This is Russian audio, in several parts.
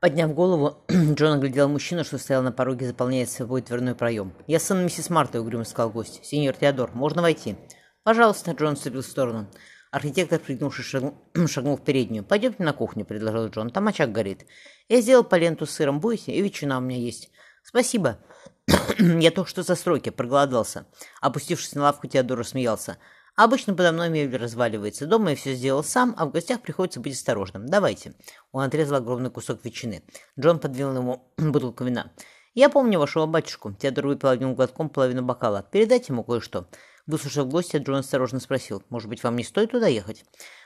Подняв голову, Джон оглядел мужчину, что стоял на пороге, заполняя собой дверной проем. «Я сын миссис Марты», — угрюмо сказал гость. «Сеньор Теодор, можно войти?» «Пожалуйста», — Джон вступил в сторону. Архитектор, пригнувшись, шагнул, шагнул в переднюю. «Пойдемте на кухню», — предложил Джон. «Там очаг горит. Я сделал по ленту с сыром. Будете? И ветчина у меня есть». «Спасибо». «Я только что за стройки, проголодался». Опустившись на лавку, Теодор Обычно подо мной мебель разваливается. Дома я все сделал сам, а в гостях приходится быть осторожным. Давайте. Он отрезал огромный кусок ветчины. Джон подвинул ему бутылку вина. Я помню вашего батюшку. Теодор выпил одним глотком половину бокала. Передайте ему кое-что. Выслушав гостя, Джон осторожно спросил. Может быть, вам не стоит туда ехать?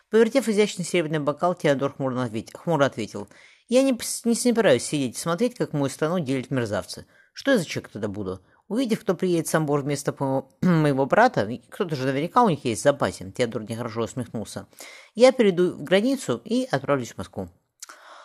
Повертев изящный серебряный бокал, Теодор хмуро ответил. Хмуро ответил. Я не, не собираюсь сидеть и смотреть, как мою страну делят мерзавцы. Что я за человек тогда буду? Увидев, кто приедет с Амбор вместо моего брата, кто-то же наверняка у них есть в запасе, Теодор нехорошо усмехнулся, я перейду в границу и отправлюсь в Москву.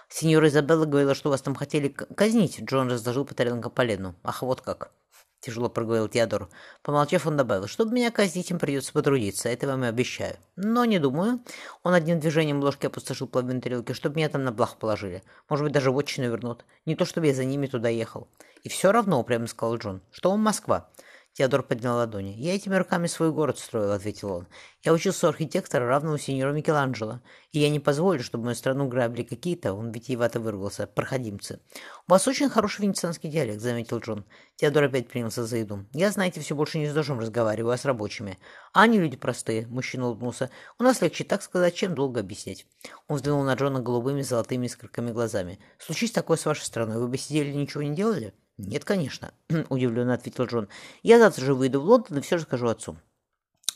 Сеньора Изабелла говорила, что вас там хотели казнить. Джон разложил по тарелкам полену. Ах, вот как. — тяжело проговорил Теодор. Помолчав, он добавил, чтобы меня казнить, им придется потрудиться, это вам и обещаю. Но не думаю. Он одним движением ложки опустошил половину тарелки, чтобы меня там на блах положили. Может быть, даже в отчину вернут. Не то, чтобы я за ними туда ехал. И все равно, прямо сказал Джон, что он Москва. Теодор поднял ладони. «Я этими руками свой город строил», — ответил он. «Я учился у архитектора, равного сеньору Микеланджело, и я не позволю, чтобы мою страну грабили какие-то, он витиевато выругался, проходимцы». «У вас очень хороший венецианский диалект», — заметил Джон. Теодор опять принялся за еду. «Я, знаете, все больше не с дождем разговариваю, а с рабочими. А они люди простые», — мужчина улыбнулся. «У нас легче так сказать, чем долго объяснять». Он взглянул на Джона голубыми золотыми искорками глазами. «Случись такое с вашей страной, вы бы сидели и ничего не делали?» «Нет, конечно», — удивленно ответил Джон. «Я завтра же выйду в Лондон и все расскажу отцу».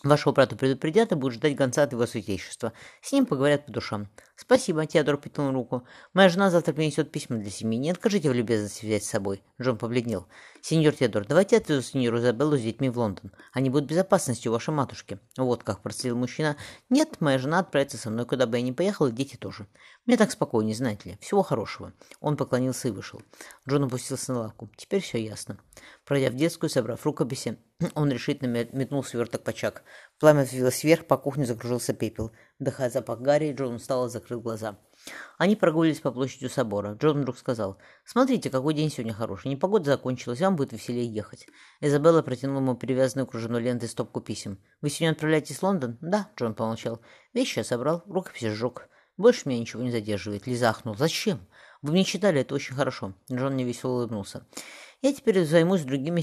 Вашего брата предупредят и будут ждать гонца от его святейшества. С ним поговорят по душам. Спасибо, Теодор потянул руку. Моя жена завтра принесет письма для семьи. Не откажите в любезности взять с собой. Джон побледнел. Сеньор Теодор, давайте отвезу сеньору Изабеллу с детьми в Лондон. Они будут в безопасности у вашей матушки. Вот как процедил мужчина. Нет, моя жена отправится со мной, куда бы я ни поехал, и дети тоже. Мне так спокойнее, знаете ли. Всего хорошего. Он поклонился и вышел. Джон опустился на лавку. Теперь все ясно. Пройдя в детскую, собрав рукописи, он решительно метнул сверток почак. Пламя взвилось вверх, по кухне закружился пепел. Вдыхая запах гари, Джон устало закрыл глаза. Они прогулялись по площади собора. Джон вдруг сказал, «Смотрите, какой день сегодня хороший. Непогода закончилась, вам будет веселее ехать». Изабелла протянула ему перевязанную кружевной лентой стопку писем. «Вы сегодня отправляетесь в Лондон?» «Да», — Джон помолчал. «Вещи я собрал, рукопись сжег. Больше меня ничего не задерживает». Лиза. «Зачем? Вы мне читали, это очень хорошо». Джон невесело улыбнулся. Я теперь займусь другими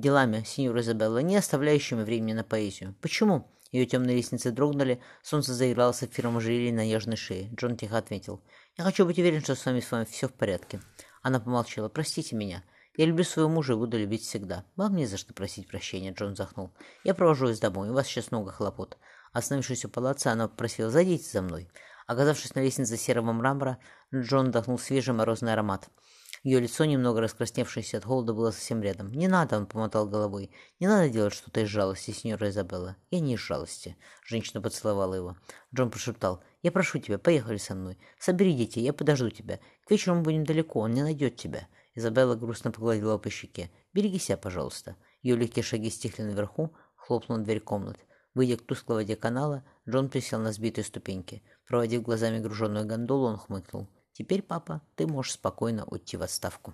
делами, сеньор Изабелла, не оставляющими времени на поэзию. Почему? Ее темные ресницы дрогнули, солнце заиграло сапфиром ожерелья на нежной шее. Джон тихо ответил. «Я хочу быть уверен, что с вами с вами все в порядке». Она помолчала. «Простите меня. Я люблю своего мужа и буду любить всегда. Вам не за что просить прощения», — Джон вздохнул. «Я провожу вас домой, у вас сейчас много хлопот». Остановившись у палаца, она попросила «Зайдите за мной». Оказавшись на лестнице серого мрамора, Джон вдохнул свежий морозный аромат. Ее лицо, немного раскрасневшееся от холода, было совсем рядом. «Не надо!» — он помотал головой. «Не надо делать что-то из жалости, сеньора Изабелла. Я не из жалости». Женщина поцеловала его. Джон прошептал. «Я прошу тебя, поехали со мной. Собери детей, я подожду тебя. К вечеру мы будем далеко, он не найдет тебя». Изабелла грустно погладила по щеке. «Береги себя, пожалуйста». Ее легкие шаги стихли наверху, хлопнула дверь комнат. Выйдя к тусклой воде канала, Джон присел на сбитые ступеньки. Проводив глазами груженную гондолу, он хмыкнул. Теперь, папа, ты можешь спокойно уйти в отставку.